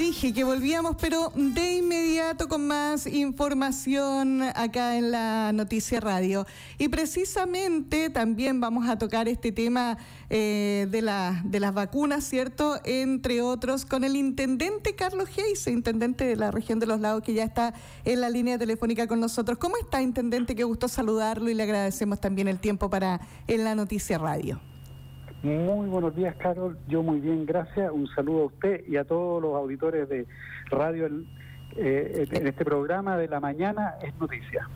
Dije que volvíamos, pero de inmediato con más información acá en la Noticia Radio. Y precisamente también vamos a tocar este tema eh, de, la, de las vacunas, ¿cierto? Entre otros, con el intendente Carlos Geis, intendente de la región de los lagos, que ya está en la línea telefónica con nosotros. ¿Cómo está, intendente? Qué gusto saludarlo y le agradecemos también el tiempo para en la Noticia Radio. Muy buenos días, Carol. Yo muy bien, gracias. Un saludo a usted y a todos los auditores de radio eh, en este programa de la mañana es noticia.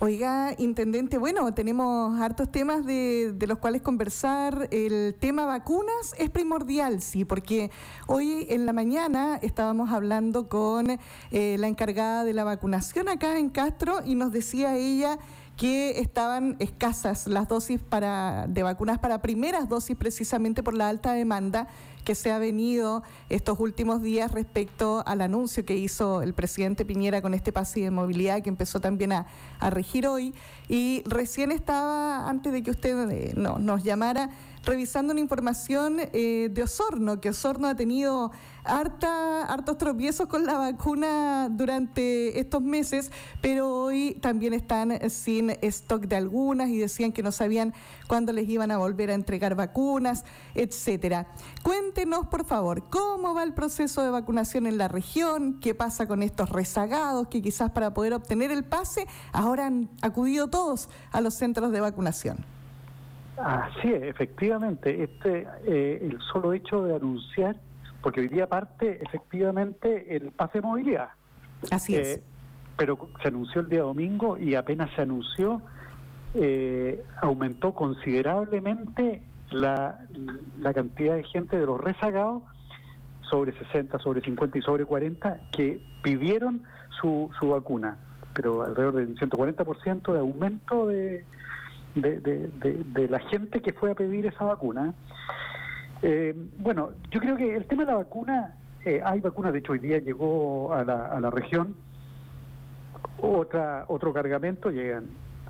Oiga, intendente, bueno, tenemos hartos temas de, de, los cuales conversar. El tema vacunas es primordial, sí, porque hoy en la mañana estábamos hablando con eh, la encargada de la vacunación acá en Castro y nos decía ella que estaban escasas las dosis para, de vacunas para primeras dosis precisamente por la alta demanda que se ha venido estos últimos días respecto al anuncio que hizo el presidente Piñera con este pase de movilidad que empezó también a, regir hoy. Y recién estaba, antes de que usted eh, no, nos llamara, revisando una información eh, de Osorno, que Osorno ha tenido harta, hartos tropiezos con la vacuna durante estos meses, pero hoy también están sin stock de algunas y decían que no sabían cuándo les iban a volver a entregar vacunas, etcétera. Cuéntenos, por favor, cómo va el proceso de vacunación en la región, qué pasa con estos rezagados que quizás para poder obtener el pase ahora han acudido todos a los centros de vacunación. Así es, efectivamente. Este, eh, el solo hecho de anunciar, porque hoy día parte efectivamente el pase de movilidad. Así es. Eh, pero se anunció el día domingo y apenas se anunció, eh, aumentó considerablemente la, la cantidad de gente de los rezagados, sobre 60, sobre 50 y sobre 40, que pidieron su, su vacuna, pero alrededor del 140% de aumento de de, de, de, la gente que fue a pedir esa vacuna. Eh, bueno, yo creo que el tema de la vacuna, eh, hay vacunas, de hecho hoy día llegó a la, región. Otra otro cargamento, llegan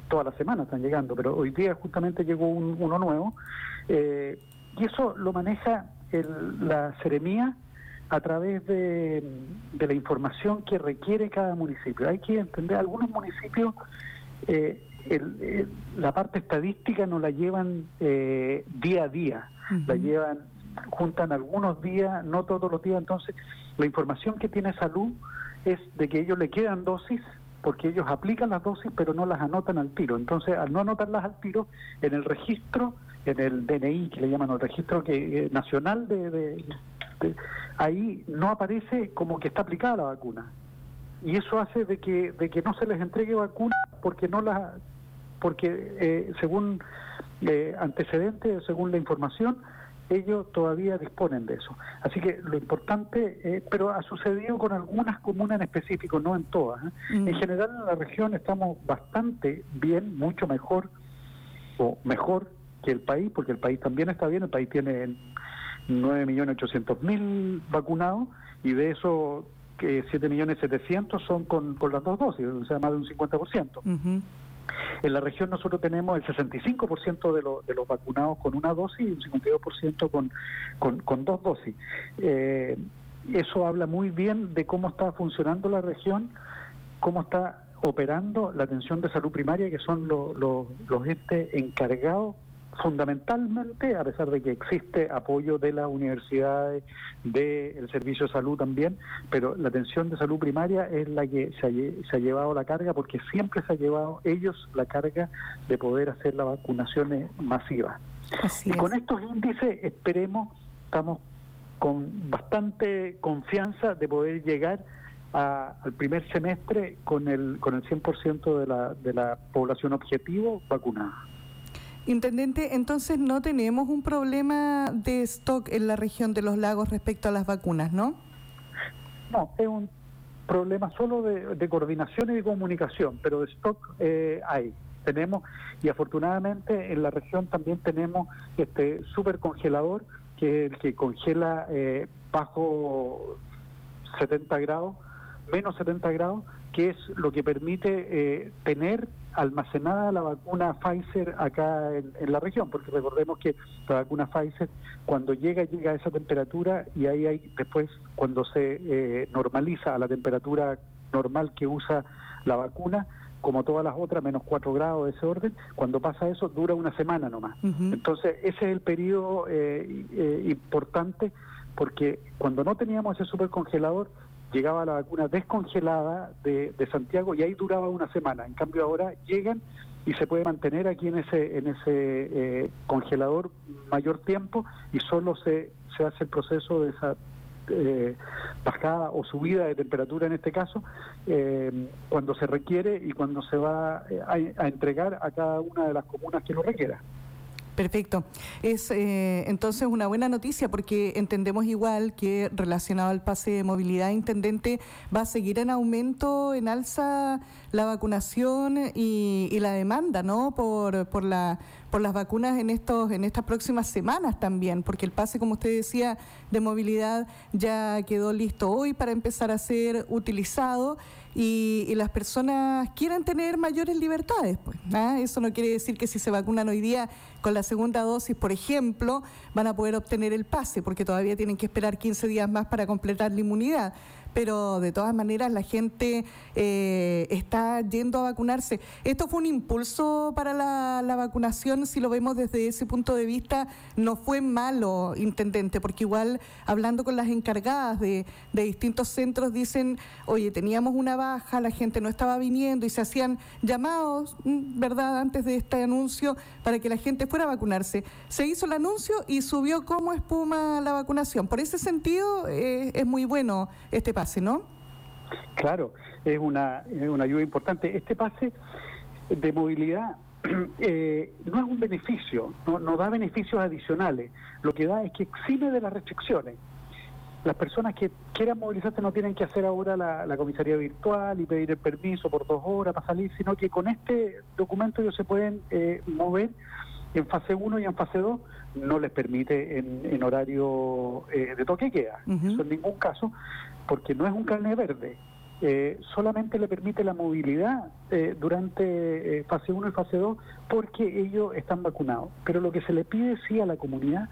todas las semanas están llegando, pero hoy día justamente llegó uno nuevo, eh, y eso lo maneja el, la seremía a través de, la información que requiere cada municipio. Hay que entender, algunos municipios eh, el, la parte estadística no la llevan eh, día a día, la llevan, juntan algunos días, no todos los días, entonces la información que tiene salud es de que ellos le quedan dosis porque ellos aplican las dosis pero no las anotan al tiro. Entonces, al no anotarlas al tiro, en el registro, en el DNI, que le llaman el registro que, eh, nacional, de, de, ahí no aparece como que está aplicada la vacuna. Y eso hace de que, de que no se les entregue vacuna porque no la porque eh, según eh, antecedentes, según la información, ellos todavía disponen de eso. Así que lo importante, eh, pero ha sucedido con algunas comunas en específico, no en todas. ¿eh? Mm. En general en la región estamos bastante bien, mucho mejor o mejor que el país, porque el país también está bien, el país tiene 9.800.000 vacunados y de eso que 7.700.000 son con, con las dos dosis, o sea, más de un 50%. En la región nosotros tenemos el 65% de, de los vacunados con una dosis y un 52% con, con, con, dos dosis. Eh, eso habla muy bien de cómo está funcionando la región, cómo está operando la atención de salud primaria, que son los los entes encargados fundamentalmente, a pesar de que existe apoyo de las universidades, del servicio de salud también, pero la atención de salud primaria es la que se ha, se ha llevado la carga porque siempre se ha llevado ellos la carga de poder hacer las vacunaciones masivas. y con estos índices esperemos, estamos con bastante confianza de poder llegar al primer semestre con el con el 100% de la, de la población objetivo vacunada. Intendente, entonces no tenemos un problema de stock en la región de los lagos respecto a las vacunas, ¿no? No, es un problema solo de, coordinación y de comunicación, pero de stock eh, hay. Tenemos, y afortunadamente en la región también tenemos este supercongelador, que es el que congela eh, bajo 70 grados, menos 70 grados, que es lo que permite eh, tener almacenada la vacuna Pfizer acá en, la región, porque recordemos que la vacuna Pfizer cuando llega llega a esa temperatura y ahí hay después cuando se eh, normaliza a la temperatura normal que usa la vacuna, como todas las otras, menos 4 grados de ese orden, cuando pasa eso dura una semana nomás. Entonces ese es el periodo eh, eh, importante porque cuando no teníamos ese supercongelador, llegaba la vacuna descongelada de, Santiago y ahí duraba una semana. En cambio ahora llegan y se puede mantener aquí en ese en ese eh, congelador mayor tiempo y solo se, hace el proceso de esa eh, bajada o subida de temperatura en este caso eh, cuando se requiere y cuando se va a entregar a cada una de las comunas que lo requiera. Perfecto. Es eh, entonces una buena noticia porque entendemos igual que relacionado al pase de movilidad, intendente, va a seguir en aumento, en alza la vacunación y, la demanda, ¿no? Por, por la por las vacunas en estos en estas próximas semanas también, porque el pase, como usted decía, de movilidad ya quedó listo hoy para empezar a ser utilizado y, las personas quieren tener mayores libertades. Pues, ¿ah? Eso no quiere decir que si se vacunan hoy día con la segunda dosis, por ejemplo, van a poder obtener el pase, porque todavía tienen que esperar 15 días más para completar la inmunidad pero de todas maneras la gente eh, está yendo a vacunarse. Esto fue un impulso para la, vacunación, si lo vemos desde ese punto de vista, no fue malo, intendente, porque igual hablando con las encargadas de, distintos centros dicen, oye, teníamos una baja, la gente no estaba viniendo y se hacían llamados, mm, ¿verdad?, antes de este anuncio para que la gente fuera a vacunarse. Se hizo el anuncio y subió como espuma la vacunación. Por ese sentido eh, es muy bueno este paso. ¿No? Claro, es una, una ayuda importante. Este pase de movilidad eh, no es un beneficio, no, da beneficios adicionales. Lo que da es que exime de las restricciones. Las personas que quieran movilizarse no tienen que hacer ahora la, comisaría virtual y pedir el permiso por dos horas para salir, sino que con este documento ellos se pueden eh, mover en fase 1 y en fase 2 no les permite en, horario eh, de toque queda. Eso en ningún caso, porque no es un carne verde. Eh, solamente le permite la movilidad eh, durante fase 1 y fase 2 porque ellos están vacunados. Pero lo que se le pide sí a la comunidad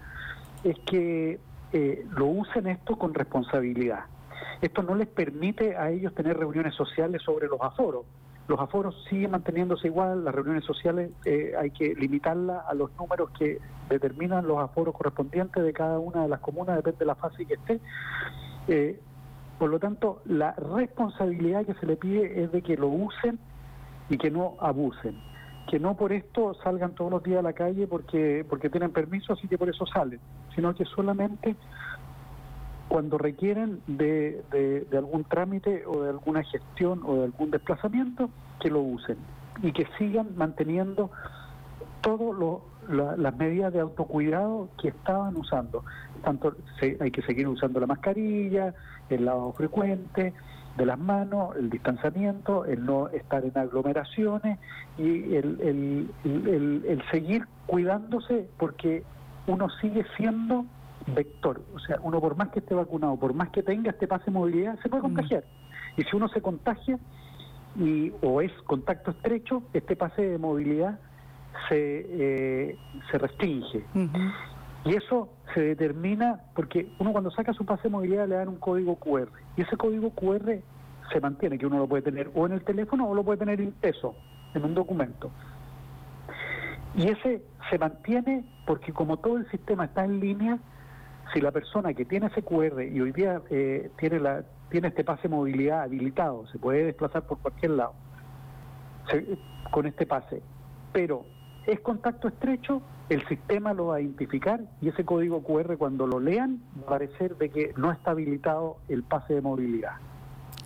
es que lo usen esto con responsabilidad. Esto no les permite a ellos tener reuniones sociales sobre los aforos los aforos siguen manteniéndose igual, las reuniones sociales eh, hay que limitarlas a los números que determinan los aforos correspondientes de cada una de las comunas, depende de la fase que esté. Por lo tanto, la responsabilidad que se le pide es de que lo usen y que no abusen. Que no por esto salgan todos los días a la calle porque, porque tienen permiso, así que por eso salen, sino que solamente cuando requieren de, de, algún trámite o de alguna gestión o de algún desplazamiento, que lo usen y que sigan manteniendo todas las medidas de autocuidado que estaban usando. Tanto hay que seguir usando la mascarilla, el lavado frecuente de las manos, el distanciamiento, el no estar en aglomeraciones y el, el, el seguir cuidándose porque uno sigue siendo vector. O sea, uno por más que esté vacunado, por más que tenga este pase de movilidad, se puede mm. contagiar. Y si uno se contagia y o es contacto estrecho, este pase de movilidad se, eh, se restringe. Y eso se determina porque uno cuando saca su pase de movilidad le dan un código QR. Y ese código QR se mantiene, que uno lo puede tener o en el teléfono o lo puede tener impreso en un documento. Y ese se mantiene porque como todo el sistema está en línea, si la persona que tiene ese QR y hoy día eh, tiene, la, tiene este pase de movilidad habilitado, se puede desplazar por cualquier lado con este pase, pero es contacto estrecho, el sistema lo va a identificar y ese código QR cuando lo lean va a parecer de que no está habilitado el pase de movilidad.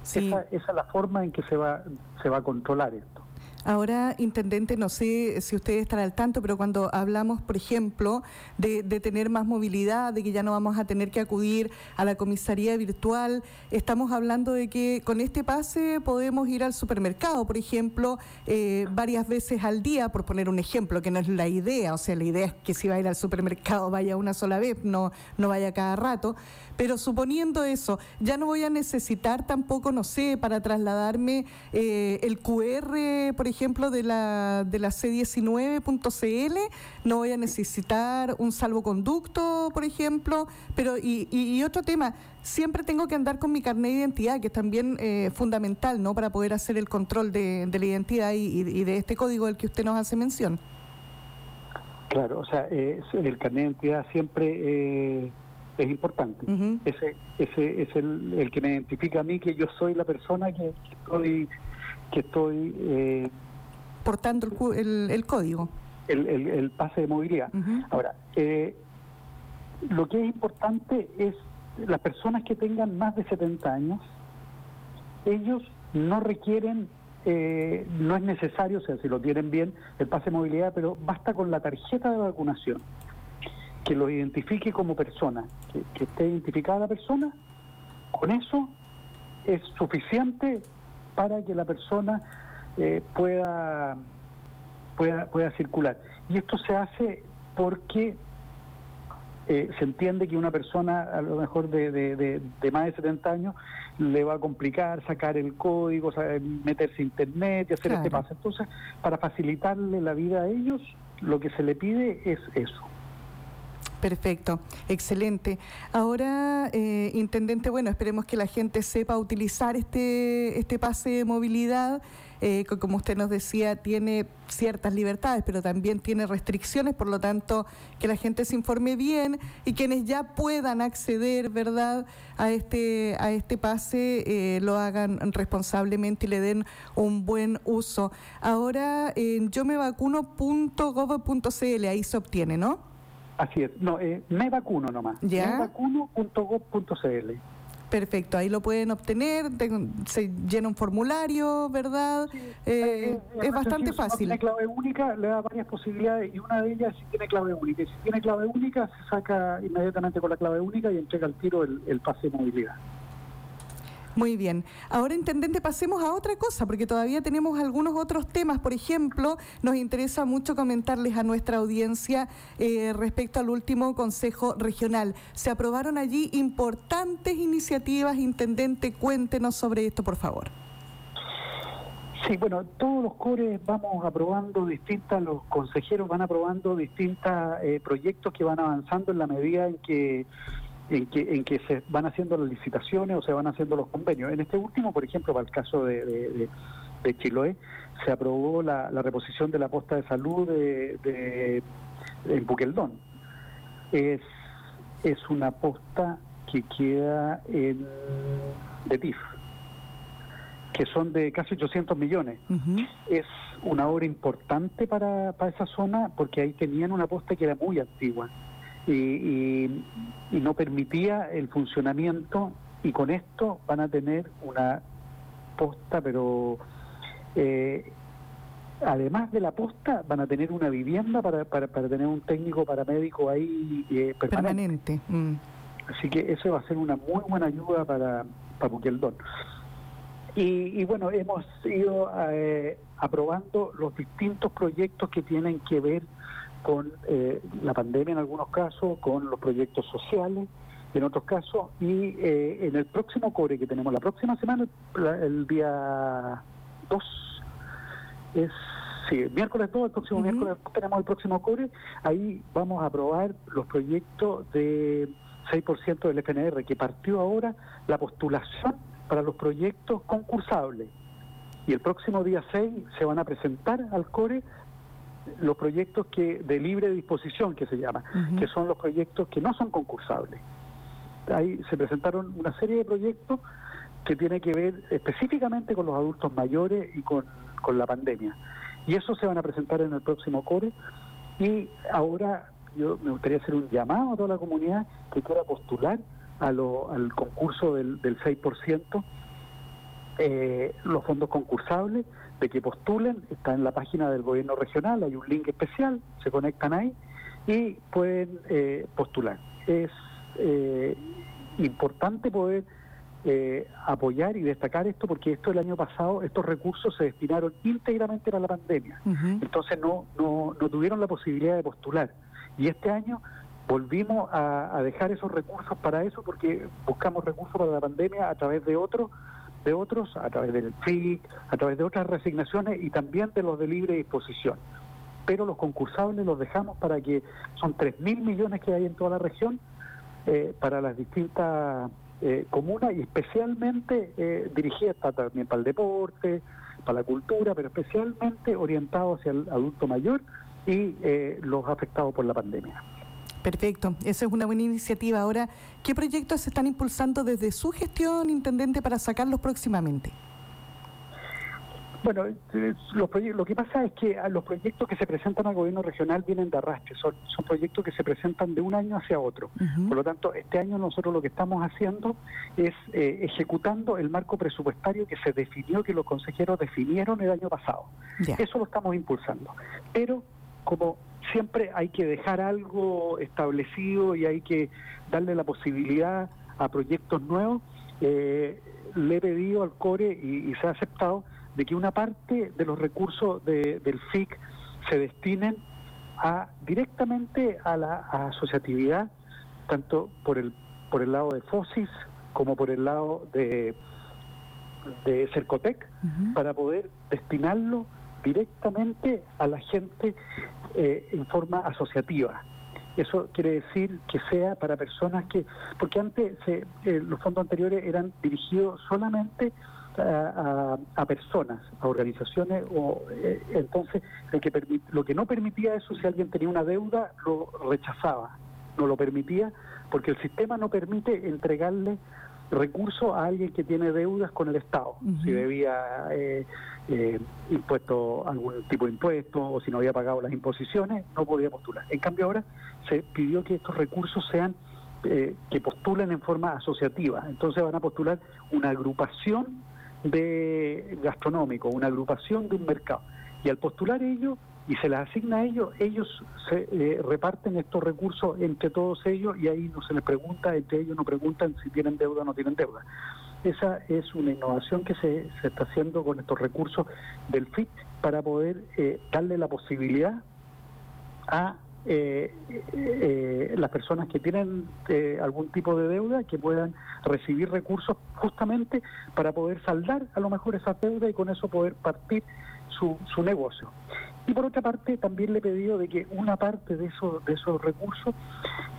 Esa, esa es la forma en que se va, se va a controlar esto. Ahora, intendente, no sé si ustedes están al tanto, pero cuando hablamos, por ejemplo, de, tener más movilidad, de que ya no vamos a tener que acudir a la comisaría virtual, estamos hablando de que con este pase podemos ir al supermercado, por ejemplo, eh, varias veces al día, por poner un ejemplo, que no es la idea, o sea, la idea es que si va a ir al supermercado vaya una sola vez, no, no vaya cada rato, pero suponiendo eso, ya no voy a necesitar tampoco, no sé, para trasladarme eh, el QR, por ejemplo, ejemplo, de la, de la C19.cl, no voy a necesitar un salvoconducto, por ejemplo, pero y, y, otro tema, siempre tengo que andar con mi carnet de identidad, que es también eh, fundamental, ¿no?, para poder hacer el control de, la identidad y, de este código del que usted nos hace mención. Claro, o sea, el carnet de identidad siempre... Eh es importante. Ese, ese es el, el, que me identifica a mí que yo soy la persona que, estoy que estoy eh, portando el, el, código. El, el, pase de movilidad. Ahora, eh, lo que es importante es las personas que tengan más de 70 años, ellos no requieren, eh, no es necesario, o sea, si lo tienen bien, el pase de movilidad, pero basta con la tarjeta de vacunación que lo identifique como persona, que, esté identificada la persona, con eso es suficiente para que la persona eh, pueda, pueda, pueda circular. Y esto se hace porque eh, se entiende que una persona a lo mejor de, de, más de 70 años le va a complicar sacar el código, meterse a internet y hacer este paso. Entonces, para facilitarle la vida a ellos, lo que se le pide es eso. Perfecto, excelente. Ahora, eh, intendente, bueno, esperemos que la gente sepa utilizar este, este pase de movilidad. Eh, como usted nos decía, tiene ciertas libertades, pero también tiene restricciones, por lo tanto, que la gente se informe bien y quienes ya puedan acceder, ¿verdad?, a este, a este pase, eh, lo hagan responsablemente y le den un buen uso. Ahora, en yo me vacuno.gov.cl, ahí se obtiene, ¿no? Así es, no, eh, me vacuno nomás. Mevacuno.gov.cl. Perfecto, ahí lo pueden obtener, se llena un formulario, ¿verdad? Eh, eh, es bastante fácil. Si tiene clave única, le da varias posibilidades y una de ellas si tiene clave única. Y si tiene clave única, se saca inmediatamente con la clave única y entrega al tiro el, el pase de movilidad. Muy bien. Ahora, intendente, pasemos a otra cosa, porque todavía tenemos algunos otros temas. Por ejemplo, nos interesa mucho comentarles a nuestra audiencia eh, respecto al último Consejo Regional. Se aprobaron allí importantes iniciativas. Intendente, cuéntenos sobre esto, por favor. Sí, bueno, todos los cores vamos aprobando distintas, los consejeros van aprobando distintos eh, proyectos que van avanzando en la medida en que en que, en que se van haciendo las licitaciones o se van haciendo los convenios. En este último, por ejemplo, para el caso de, de, Chiloé, se aprobó la, reposición de la posta de salud de, de, en Buqueldón. Es, es una posta que queda en, de TIF, que son de casi 800 millones. Es una obra importante para, para esa zona porque ahí tenían una posta que era muy antigua y, no permitía el funcionamiento y con esto van a tener una posta, pero eh, además de la posta van a tener una vivienda para, para, para tener un técnico paramédico ahí eh, permanente. Mm. Así que eso va a ser una muy buena ayuda para, para Buqueldón. Y, y, bueno, hemos ido eh, aprobando los distintos proyectos que tienen que ver con eh, la pandemia en algunos casos, con los proyectos sociales en otros casos, y eh, en el próximo core que tenemos la próxima semana, el día 2, es, sí, miércoles 2, el próximo miércoles tenemos el próximo core, ahí vamos a aprobar los proyectos de 6% del FNR, que partió ahora la postulación para los proyectos concursables. Y el próximo día 6 se van a presentar al core los proyectos que de libre disposición, que se llama, que son los proyectos que no son concursables. Ahí se presentaron una serie de proyectos que tienen que ver específicamente con los adultos mayores y con, la pandemia. Y eso se van a presentar en el próximo core. Y ahora yo me gustaría hacer un llamado a toda la comunidad que quiera postular a lo, al concurso del, del 6%, eh, los fondos concursables de que postulen, está en la página del gobierno regional, hay un link especial, se conectan ahí y pueden eh, postular. Es eh, importante poder eh, apoyar y destacar esto porque esto el año pasado, estos recursos se destinaron íntegramente para la pandemia, entonces no, no, no tuvieron la posibilidad de postular. Y este año volvimos a, a, dejar esos recursos para eso porque buscamos recursos para la pandemia a través de otros de otros, a través del FIC, a través de otras resignaciones y también de los de libre disposición. Pero los concursables los dejamos para que son 3.000 millones que hay en toda la región, eh, para las distintas eh, comunas y especialmente eh, dirigidas también para el deporte, para la cultura, pero especialmente orientados hacia el adulto mayor y eh, los afectados por la pandemia. Perfecto, esa es una buena iniciativa. Ahora, ¿qué proyectos se están impulsando desde su gestión, intendente, para sacarlos próximamente? Bueno, eh, lo que pasa es que los proyectos que se presentan al gobierno regional vienen de arrastre, son, proyectos que se presentan de un año hacia otro. Por lo tanto, este año nosotros lo que estamos haciendo es eh, ejecutando el marco presupuestario que se definió, que los consejeros definieron el año pasado. Eso lo estamos impulsando. Pero como siempre hay que dejar algo establecido y hay que darle la posibilidad a proyectos nuevos, eh, le he pedido al CORE y, se ha aceptado de que una parte de los recursos del FIC se destinen a directamente a la asociatividad, tanto por el por el lado de FOSIS como por el lado de, de Cercotec, para poder destinarlo directamente a la gente eh, en forma asociativa. Eso quiere decir que sea para personas que, porque antes eh, los fondos anteriores eran dirigidos solamente a, personas, a organizaciones, o eh, entonces que, lo que no permitía eso, si alguien tenía una deuda, lo rechazaba, no lo permitía, porque el sistema no permite entregarle recursos a alguien que tiene deudas con el Estado, si debía eh, eh, impuesto algún tipo de impuesto o si no había pagado las imposiciones, no podía postular. En cambio ahora se pidió que estos recursos sean eh, que postulen en forma asociativa, entonces van a postular una agrupación de gastronómico, una agrupación de un mercado. Y al postular ellos y se les asigna a ellos, ellos se eh, reparten estos recursos entre todos ellos y ahí no se les pregunta, entre ellos no preguntan si tienen deuda o no tienen deuda. Esa es una innovación que se, se está haciendo con estos recursos del FIT para poder eh, darle la posibilidad a eh, las personas que tienen algún tipo de deuda que puedan recibir recursos justamente para poder saldar a lo mejor esa deuda y con eso poder partir su, su negocio. Y por otra parte, también le he pedido de que una parte de esos, de esos recursos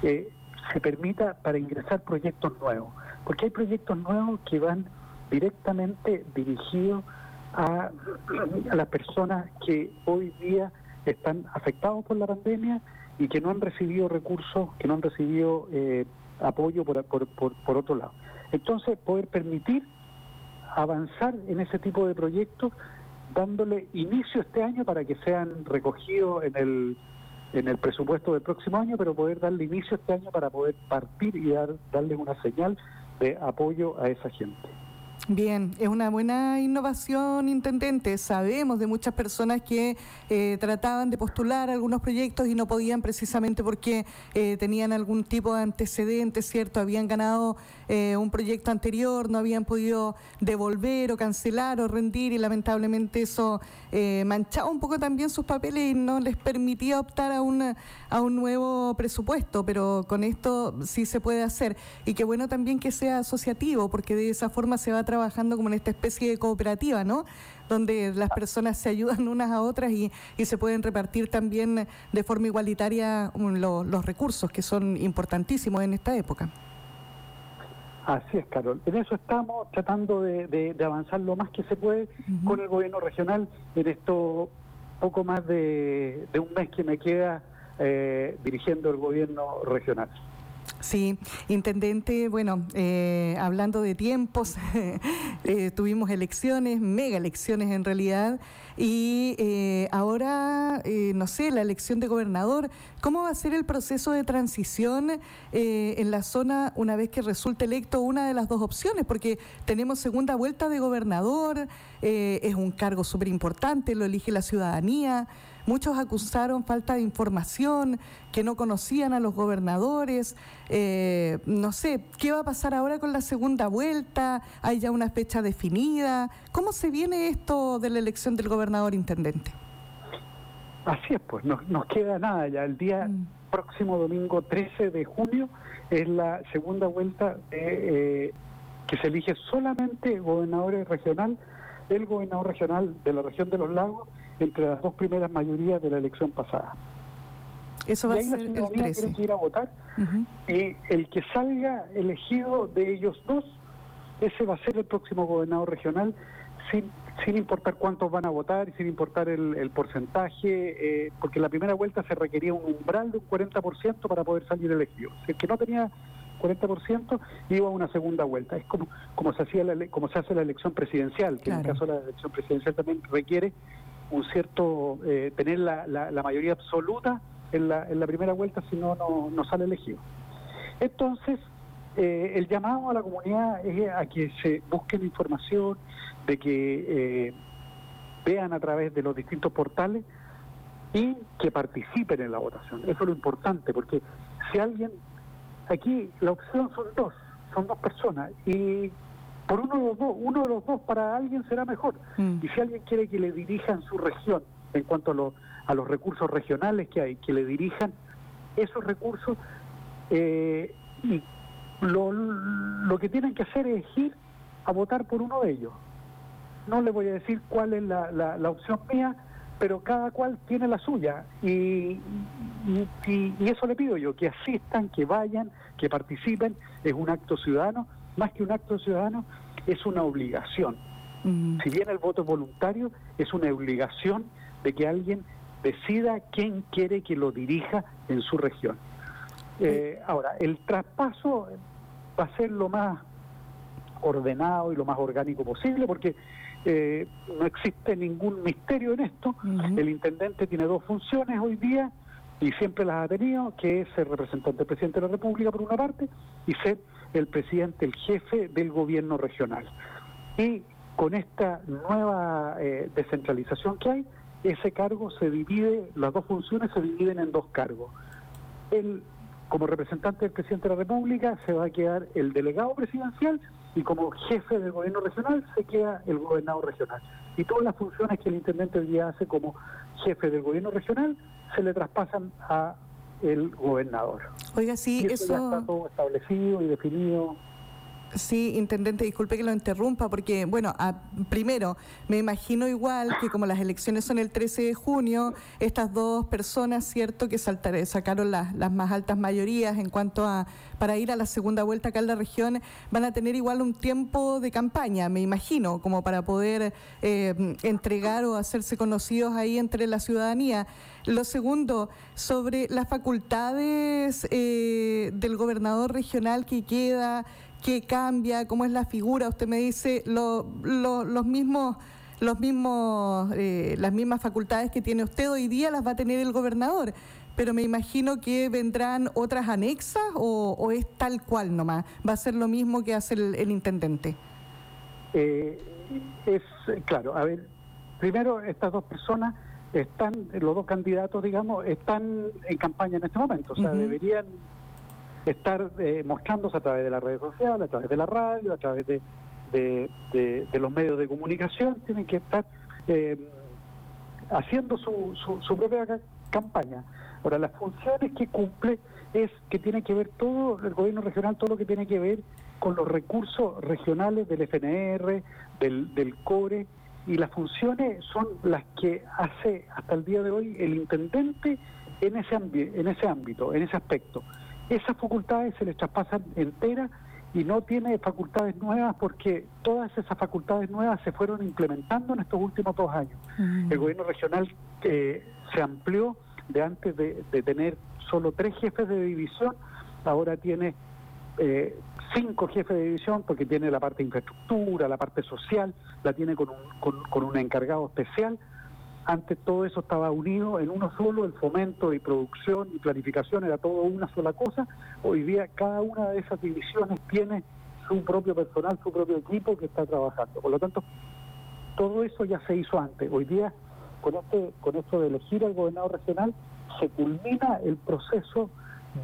eh, se permita para ingresar proyectos nuevos, porque hay proyectos nuevos que van directamente dirigidos a, las personas que hoy día están afectados por la pandemia y que no han recibido recursos, que no han recibido eh, apoyo por, por, por otro lado. Entonces, poder permitir avanzar en ese tipo de proyectos dándole inicio este año para que sean recogidos en el en el presupuesto del próximo año, pero poder darle inicio este año para poder partir y dar, darle una señal de apoyo a esa gente. Bien, es una buena innovación, intendente. Sabemos de muchas personas que eh, trataban de postular algunos proyectos y no podían precisamente porque eh, tenían algún tipo de antecedentes, ¿cierto? Habían ganado eh, un proyecto anterior, no habían podido devolver o cancelar o rendir y lamentablemente eso manchaba un poco también sus papeles y no les permitía optar a, una, a un nuevo presupuesto, pero con esto sí se puede hacer. Y qué bueno también que sea asociativo porque de esa forma se va a trabajar trabajando como en esta especie de cooperativa, ¿no? Donde las personas se ayudan unas a otras y, se pueden repartir también de forma igualitaria um, los recursos, que son importantísimos en esta época. Así es, Carol. En eso estamos tratando de, avanzar lo más que se puede con el gobierno regional en esto poco más de, un mes que me queda eh, dirigiendo el gobierno regional. Sí, intendente, bueno, eh, hablando de tiempos, eh, tuvimos elecciones, mega elecciones en realidad, y eh, ahora, no sé, la elección de gobernador, ¿cómo va a ser el proceso de transición en la zona una vez que resulte electo una de las dos opciones? Porque tenemos segunda vuelta de gobernador, es un cargo súper importante, lo elige la ciudadanía. Muchos acusaron falta de información, que no conocían a los gobernadores. Eh, no sé, ¿qué va a pasar ahora con la segunda vuelta? ¿Hay ya una fecha definida? ¿Cómo se viene esto de la elección del gobernador intendente? Así es, pues no, nos queda nada ya. El día mm. próximo domingo 13 de junio es la segunda vuelta de, eh, que se elige solamente gobernadores regional, el gobernador regional de la región de los lagos, entre las dos primeras mayorías de la elección pasada. Eso va a ser el 13. tiene que ir a votar y el que salga elegido de ellos dos, ese va a ser el próximo gobernador regional sin, sin importar cuántos van a votar y sin importar el, porcentaje, eh, porque en la primera vuelta se requería un umbral de un 40% para poder salir elegido. Si es que no tenía 40%, iba a una segunda vuelta. Es como, como, se, hacía la, como se hace la elección presidencial, que en el caso de la elección presidencial también requiere un cierto, eh, tener la, la, mayoría absoluta en la, en la primera vuelta, si no, no sale elegido. Entonces, eh, el llamado a la comunidad es a que se busquen información, de que eh, vean a través de los distintos portales y que participen en la votación. Eso es lo importante, porque si alguien, aquí la opción son dos, son dos personas, y por uno de los dos, uno de los dos para alguien será mejor. Mm. Y si alguien quiere que le dirijan su región en cuanto a, a los recursos regionales que hay, que le dirijan esos recursos, eh, y lo, lo que tienen que hacer es ir a votar por uno de ellos. No le voy a decir cuál es la, la, opción mía, pero cada cual tiene la suya. Y, y, eso le pido yo, que asistan, que vayan, que participen. Es un acto ciudadano. Más que un acto ciudadano, es una obligación. Mm. Si bien el voto es voluntario, es una obligación de que alguien decida quién quiere que lo dirija en su región. Eh, ahora, el traspaso va a ser lo más ordenado y lo más orgánico posible porque eh, no existe ningún misterio en esto. El intendente tiene dos funciones hoy día y siempre las ha tenido, que es ser representante del presidente de la República por una parte y ser el presidente, el jefe del gobierno regional. Y con esta nueva eh, descentralización que hay, ese cargo se divide, las dos funciones se dividen en dos cargos. El como representante del presidente de la República se va a quedar el delegado presidencial y como jefe del gobierno regional se queda el gobernador regional. Y todas las funciones que el intendente hoy día hace como jefe del gobierno regional se le traspasan a el gobernador. Oiga, sí, eso, ya está todo establecido y definido. Sí, intendente, disculpe que lo interrumpa, porque, bueno, primero, me imagino igual que como las elecciones son el 13 de junio, estas dos personas, cierto, que sacaron las, las más altas mayorías en cuanto a, para ir a la segunda vuelta acá en la región, van a tener igual un tiempo de campaña, me imagino, como para poder eh, entregar o hacerse conocidos ahí entre la ciudadanía. Lo segundo, sobre las facultades eh, del gobernador regional que queda qué cambia, cómo es la figura. Usted me dice lo, los mismos los mismos eh, las mismas facultades que tiene usted hoy día las va a tener el gobernador. Pero me imagino que vendrán otras anexas o, es tal cual nomás. Va a ser lo mismo que hace el, intendente eh, es claro a ver primero estas dos personas están los dos candidatos digamos están en campaña en este momento. O sea deberían estar eh, mostrándose a través de las redes sociales, a través de la radio, a través de, de, los medios de comunicación, tienen que estar eh, haciendo su, su, propia campaña. Ahora, las funciones que cumple es que tiene que ver todo, el gobierno regional, todo lo que tiene que ver con los recursos regionales del FNR, del, del CORE, y las funciones son las que hace hasta el día de hoy el intendente en ese, en ese ámbito, en ese aspecto esas facultades se les traspasan enteras y no tiene facultades nuevas porque todas esas facultades nuevas se fueron implementando en estos últimos dos años. Mm. El gobierno regional eh, se amplió de antes de, tener solo tres jefes de división, ahora tiene eh, cinco jefes de división porque tiene la parte de infraestructura, la parte social, la tiene con un, con un encargado especial antes todo eso estaba unido en uno solo, el fomento y producción y planificación era todo una sola cosa. Hoy día cada una de esas divisiones tiene su propio personal, su propio equipo que está trabajando. Por lo tanto, todo eso ya se hizo antes. Hoy día, con, este, con esto de elegir al gobernador regional, se culmina el proceso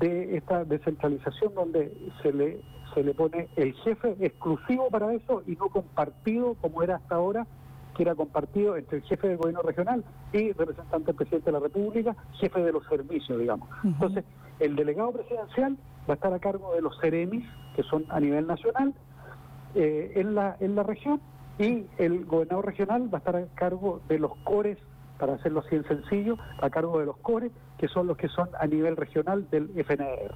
de esta descentralización donde se le, se le pone el jefe exclusivo para eso y no compartido como era hasta ahora que era compartido entre el jefe del gobierno regional y representante del presidente de la República, jefe de los servicios, digamos. Entonces, el delegado presidencial va a estar a cargo de los CEREMIS, que son a nivel nacional, eh, en, la, en la región y el gobernador regional va a estar a cargo de los cores, para hacerlo así en sencillo, a cargo de los cores, que son los que son a nivel regional del FNR.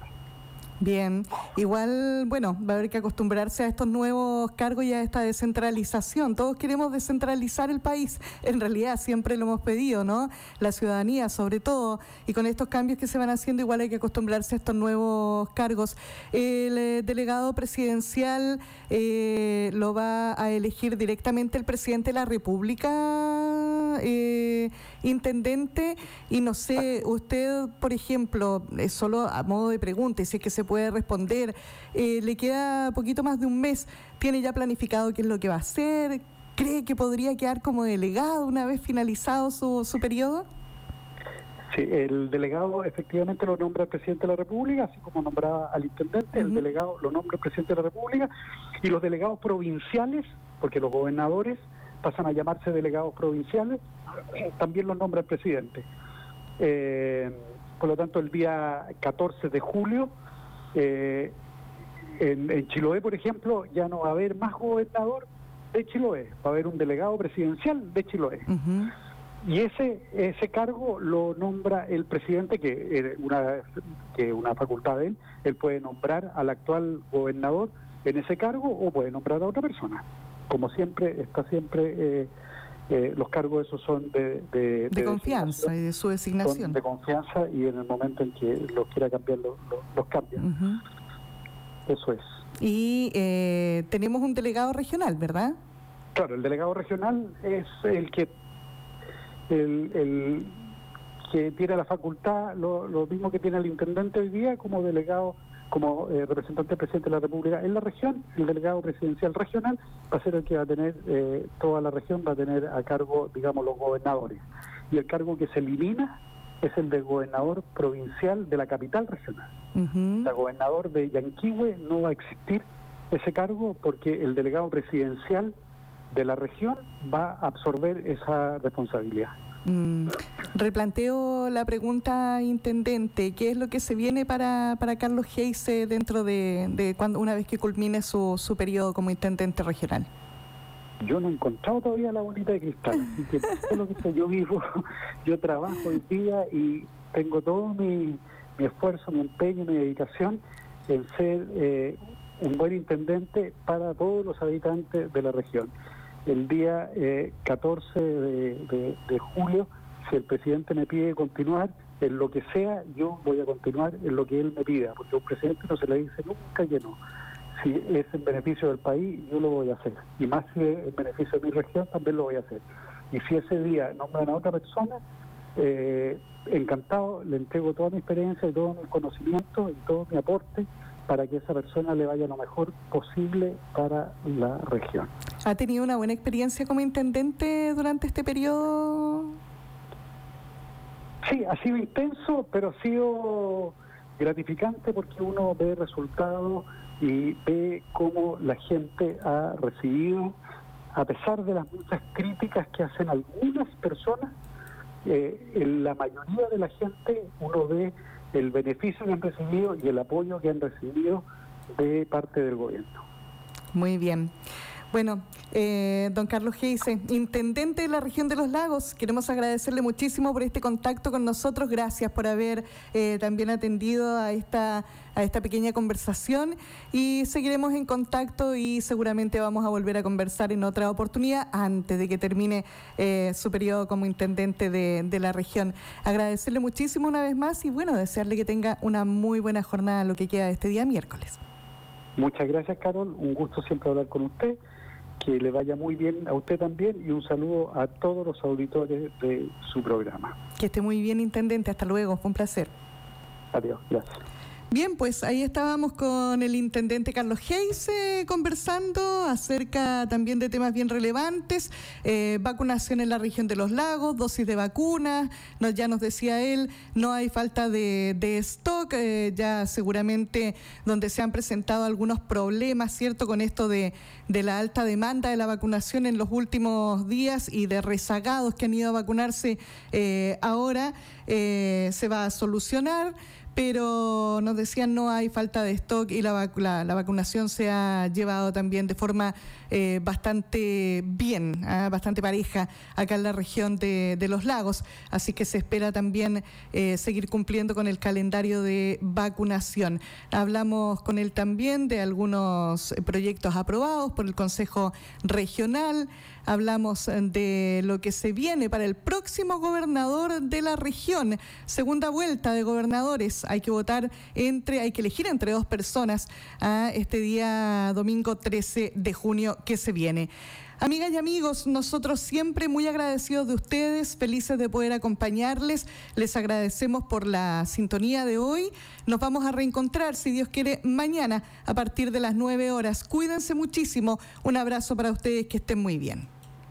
Bien, igual, bueno, va a haber que acostumbrarse a estos nuevos cargos y a esta descentralización. Todos queremos descentralizar el país, en realidad siempre lo hemos pedido, ¿no? La ciudadanía sobre todo, y con estos cambios que se van haciendo igual hay que acostumbrarse a estos nuevos cargos. El eh, delegado presidencial eh, lo va a elegir directamente el presidente de la República, eh, intendente, y no sé, usted, por ejemplo, solo a modo de pregunta, y si es que se puede responder. Eh, le queda poquito más de un mes. ¿Tiene ya planificado qué es lo que va a hacer? ¿Cree que podría quedar como delegado una vez finalizado su, su periodo? Sí, el delegado efectivamente lo nombra el presidente de la República, así como nombraba al intendente, el delegado lo nombra el presidente de la República, y los delegados provinciales, porque los gobernadores pasan a llamarse delegados provinciales, también los nombra el presidente. Eh, por lo tanto, el día 14 de julio eh, en, Chiloé, por ejemplo, ya no va a haber más gobernador de Chiloé, va a haber un delegado presidencial de Chiloé. Y ese ese cargo lo nombra el presidente, que una que una facultad de él, él puede nombrar al actual gobernador en ese cargo o puede nombrar a otra persona. Como siempre, está siempre eh, eh, los cargos esos son de, de, confianza y de su designación. de confianza y en el momento en que los quiera cambiar, los, los, cambian. Eso es. Y eh, tenemos un delegado regional, ¿verdad? Claro, el delegado regional es el que el, el que tiene la facultad, lo, lo mismo que tiene el intendente hoy día como delegado como eh, representante presidente de la República en la región, el delegado presidencial regional va a ser el que va a tener, eh, toda la región va a tener a cargo, digamos, los gobernadores. Y el cargo que se elimina es el de gobernador provincial de la capital regional. El gobernador de Yanquihue no va a existir ese cargo porque el delegado presidencial de la región va a absorber esa responsabilidad. Mm, replanteo la pregunta, intendente, ¿qué es lo que se viene para, para Carlos Geise dentro de, cuando una vez que culmine su, su periodo como intendente regional? Yo no he encontrado todavía la bonita de cristal, lo que yo vivo, yo trabajo hoy día y tengo todo mi, mi esfuerzo, mi empeño, mi dedicación en ser eh, un buen intendente para todos los habitantes de la región el día 14 eh, de, julio, si el presidente me pide continuar, en lo que sea, yo voy a continuar en lo que él me pida, porque un presidente no se le dice nunca que no. Si es en beneficio del país, yo lo voy a hacer. Y más si es en beneficio de mi región, también lo voy a hacer. Y si ese día nombran a otra persona, eh, encantado, le entrego toda mi experiencia y todo mi conocimiento y todo mi aporte para que esa persona le vaya lo mejor posible para la región. ¿Ha tenido una buena experiencia como intendente durante este periodo? Sí, ha sido intenso, pero ha sido gratificante porque uno ve resultados y ve cómo la gente ha recibido, a pesar de las muchas críticas que hacen algunas personas, eh, en la mayoría de la gente uno ve el beneficio que han recibido y el apoyo que han recibido de parte del gobierno. Muy bien. Bueno, eh, don Carlos Geise, intendente de la región de los lagos, queremos agradecerle muchísimo por este contacto con nosotros. Gracias por haber eh, también atendido a esta, a esta pequeña conversación y seguiremos en contacto y seguramente vamos a volver a conversar en otra oportunidad antes de que termine eh, su periodo como intendente de, de la región. Agradecerle muchísimo una vez más y bueno, desearle que tenga una muy buena jornada lo que queda de este día miércoles. Muchas gracias, Carol. Un gusto siempre hablar con usted que le vaya muy bien a usted también y un saludo a todos los auditores de su programa. Que esté muy bien, Intendente. Hasta luego. Fue un placer. Adiós. Gracias. Bien, pues ahí estábamos con el intendente Carlos Geis conversando acerca también de temas bien relevantes, eh, vacunación en la región de los lagos, dosis de vacunas, ya nos decía él, no hay falta de, stock, eh, ya seguramente donde se han presentado algunos problemas, ¿cierto?, con esto de, la alta demanda de la vacunación en los últimos días y de rezagados que han ido a vacunarse eh, ahora, se va a solucionar pero nos decían no hay falta de stock y la, la, vacunación se ha llevado también de forma eh, bastante bien, ¿ah? bastante pareja acá en la región de, los lagos. Así que se espera también eh, seguir cumpliendo con el calendario de vacunación. Hablamos con él también de algunos proyectos aprobados por el Consejo Regional hablamos eh, de lo que se viene para el próximo gobernador de la región. Segunda vuelta de gobernadores. Hay que votar entre, hay que elegir entre dos personas a este día domingo 13 de junio que se viene. Amigas y amigos, nosotros siempre muy agradecidos de ustedes, felices de poder acompañarles. Les agradecemos por la sintonía de hoy. Nos vamos a reencontrar, si Dios quiere, mañana a partir de las 9 horas. Cuídense muchísimo. Un abrazo para ustedes, que estén muy bien.